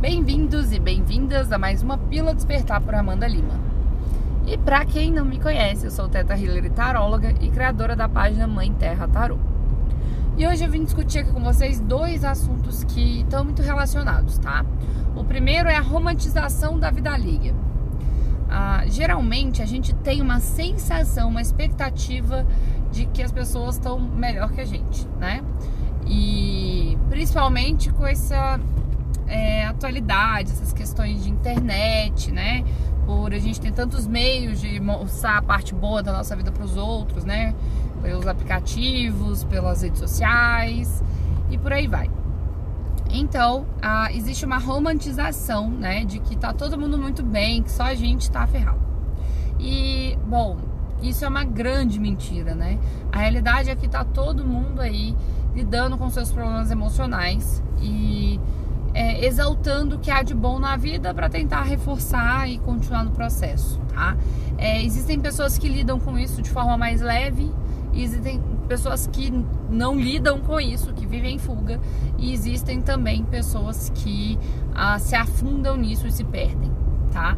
Bem-vindos e bem-vindas a mais uma Pílula Despertar por Amanda Lima. E para quem não me conhece, eu sou Teta Hiller e taróloga e criadora da página Mãe Terra Tarô. E hoje eu vim discutir aqui com vocês dois assuntos que estão muito relacionados, tá? O primeiro é a romantização da vida alheia. Ah, geralmente a gente tem uma sensação, uma expectativa de que as pessoas estão melhor que a gente, né? E principalmente com essa atualidade, essas questões de internet, né? Por a gente ter tantos meios de mostrar a parte boa da nossa vida para os outros, né? Pelos aplicativos, pelas redes sociais e por aí vai. Então, ah, existe uma romantização, né? De que tá todo mundo muito bem, que só a gente tá ferrado. E, bom, isso é uma grande mentira, né? A realidade é que tá todo mundo aí lidando com seus problemas emocionais e é, exaltando o que há de bom na vida para tentar reforçar e continuar no processo, tá? É, existem pessoas que lidam com isso de forma mais leve existem pessoas que não lidam com isso, que vivem em fuga e existem também pessoas que ah, se afundam nisso e se perdem, tá?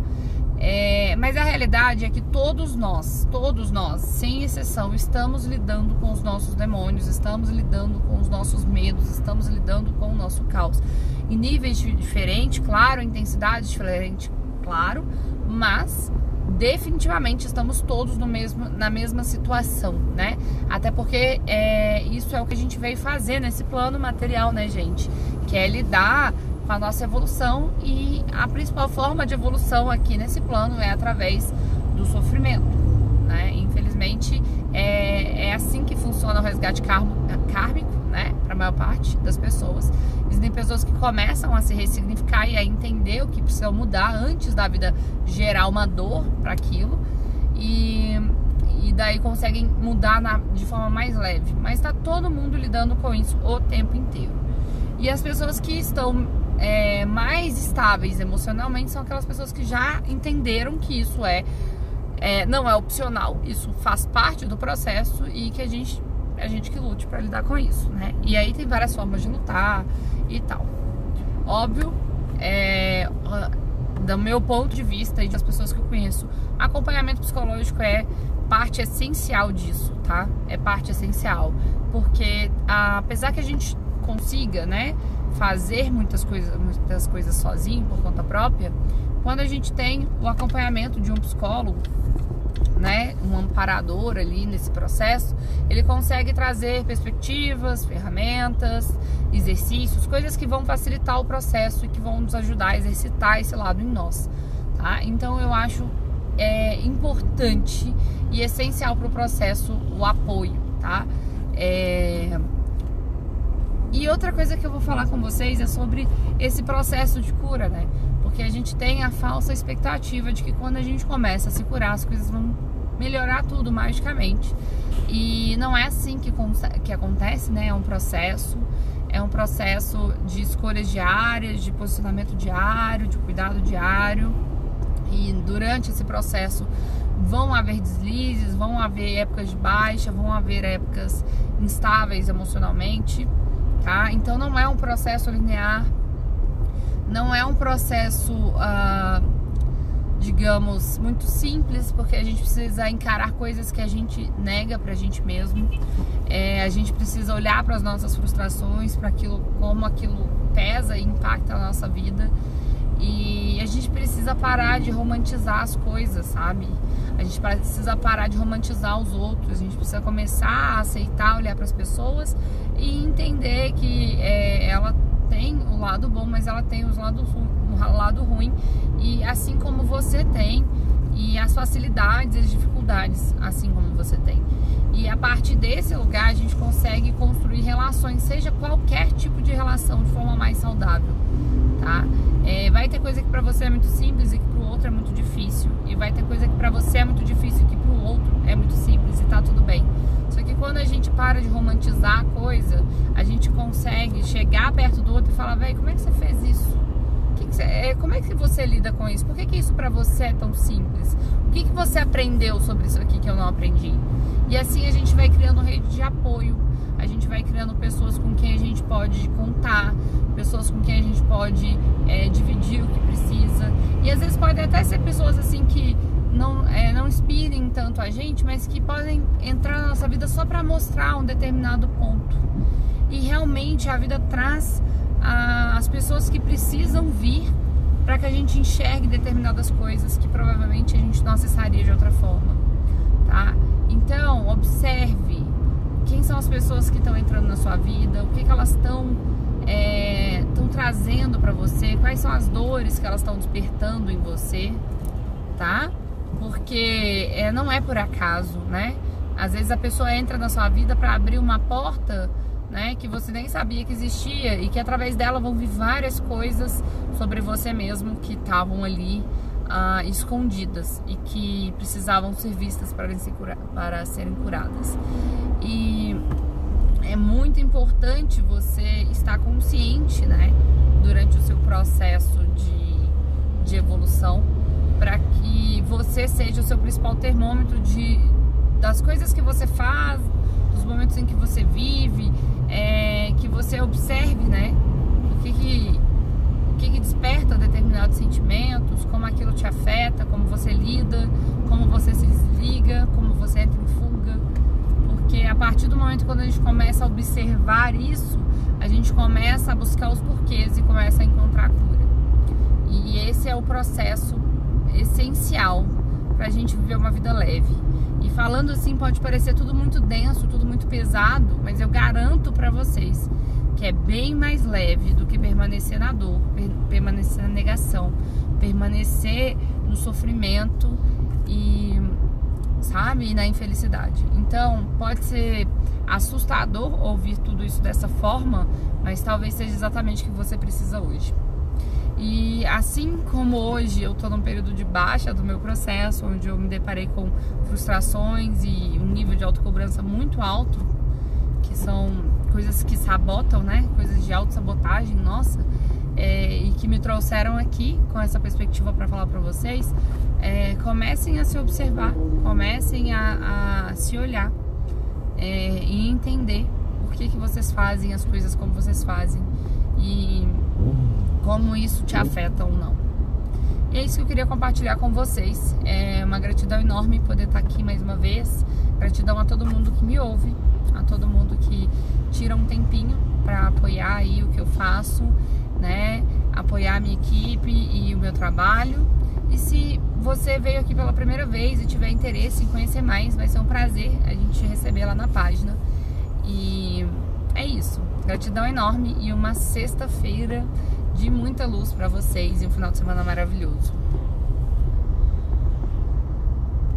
É, mas a realidade é que todos nós, todos nós, sem exceção, estamos lidando com os nossos demônios, estamos lidando com os nossos medos, estamos lidando com o nosso caos. Em níveis diferentes, claro, intensidade diferente, claro, mas definitivamente estamos todos no mesmo, na mesma situação, né? Até porque é, isso é o que a gente veio fazer nesse plano material, né, gente? Que é lidar com a nossa evolução e a principal forma de evolução aqui nesse plano é através do sofrimento. Né? Infelizmente é, é assim que funciona o resgate kármico, né? Para a maior parte das pessoas. Existem pessoas que começam a se ressignificar e a entender o que precisam mudar antes da vida gerar uma dor para aquilo e, e daí conseguem mudar na, de forma mais leve. Mas está todo mundo lidando com isso o tempo inteiro. E as pessoas que estão é, mais estáveis emocionalmente são aquelas pessoas que já entenderam que isso é, é não é opcional, isso faz parte do processo e que a gente a gente que lute para lidar com isso, né? E aí tem várias formas de lutar e tal. Óbvio, é, do meu ponto de vista e das pessoas que eu conheço, acompanhamento psicológico é parte essencial disso, tá? É parte essencial, porque apesar que a gente consiga, né, fazer muitas coisas, muitas coisas sozinho por conta própria, quando a gente tem o acompanhamento de um psicólogo, né, um amparador ali nesse processo, ele consegue trazer perspectivas, ferramentas, exercícios, coisas que vão facilitar o processo e que vão nos ajudar a exercitar esse lado em nós, tá? Então eu acho é, importante e essencial para o processo o apoio, tá? É, e outra coisa que eu vou falar com vocês é sobre esse processo de cura, né? Porque a gente tem a falsa expectativa de que quando a gente começa a se curar, as coisas vão melhorar tudo magicamente. E não é assim que, que acontece, né? É um processo, é um processo de escolhas diárias, de posicionamento diário, de cuidado diário. E durante esse processo vão haver deslizes, vão haver épocas de baixa, vão haver épocas instáveis emocionalmente tá? Então não é um processo linear, não é um processo, ah, digamos, muito simples, porque a gente precisa encarar coisas que a gente nega pra gente mesmo. É, a gente precisa olhar para as nossas frustrações, para aquilo, como aquilo pesa e impacta a nossa vida. E a gente precisa parar de romantizar as coisas, sabe? A gente precisa parar de romantizar os outros. A gente precisa começar a aceitar, olhar para as pessoas e entender que é, ela tem lado bom, mas ela tem os lados, o lado ruim. E assim como você tem, e as facilidades e as dificuldades, assim como você tem. E a partir desse lugar a gente consegue construir relações, seja qualquer tipo de relação, de forma mais saudável, tá? É, vai ter coisa que para você é muito simples e que para o outro é muito difícil, e vai ter coisa que para você é muito difícil e que para o outro é muito simples e tá tudo bem. Só que quando a gente para de romantizar a coisa, a gente consegue chegar perto do outro e falar, velho, como é que você fez isso? Que que você, é, como é que você lida com isso? Por que, que isso para você é tão simples? O que, que você aprendeu sobre isso aqui que eu não aprendi? E assim a gente vai criando rede de apoio, a gente vai criando pessoas com quem a gente pode contar, pessoas com quem a gente pode é, dividir E às vezes podem até ser pessoas assim que não, é, não inspirem tanto a gente, mas que podem entrar na nossa vida só para mostrar um determinado ponto. E realmente a vida traz a, as pessoas que precisam vir para que a gente enxergue determinadas coisas que provavelmente a gente não acessaria de outra forma, tá? Então, observe quem são as pessoas que estão entrando na sua vida, o que, que elas estão é, trazendo para você, quais são as dores que elas estão despertando em você, tá? Porque é, não é por acaso, né? Às vezes a pessoa entra na sua vida para abrir uma porta, né, que você nem sabia que existia e que através dela vão vir várias coisas sobre você mesmo que estavam ali ah, escondidas e que precisavam ser vistas para, para serem curadas. E é muito importante você estar consciente, né, durante o seu processo de, de evolução, para que você seja o seu principal termômetro de, das coisas que você faz, dos momentos em que você vive, é, que você observe, né, o que que, o que que desperta determinados sentimentos, como aquilo te afeta, como você lida, como você se desliga, como você entra em fuga porque a partir do momento quando a gente começa a observar isso, a gente começa a buscar os porquês e começa a encontrar a cura. E esse é o processo essencial para a gente viver uma vida leve. Falando assim, pode parecer tudo muito denso, tudo muito pesado, mas eu garanto para vocês que é bem mais leve do que permanecer na dor, permanecer na negação, permanecer no sofrimento e sabe? E na infelicidade. Então, pode ser assustador ouvir tudo isso dessa forma, mas talvez seja exatamente o que você precisa hoje. E assim como hoje eu estou num período de baixa do meu processo, onde eu me deparei com frustrações e um nível de autocobrança muito alto, que são coisas que sabotam, né? Coisas de autossabotagem, nossa, é, e que me trouxeram aqui com essa perspectiva para falar para vocês, é, comecem a se observar, comecem a, a se olhar é, e entender por que, que vocês fazem as coisas como vocês fazem e como isso te afeta ou não. E é isso que eu queria compartilhar com vocês. É uma gratidão enorme poder estar aqui mais uma vez. Gratidão a todo mundo que me ouve, a todo mundo que tira um tempinho para apoiar aí o que eu faço, né? Apoiar a minha equipe e o meu trabalho. E se você veio aqui pela primeira vez e tiver interesse em conhecer mais, vai ser um prazer a gente receber lá na página. E é isso. Gratidão enorme e uma sexta-feira de muita luz para vocês e um final de semana maravilhoso.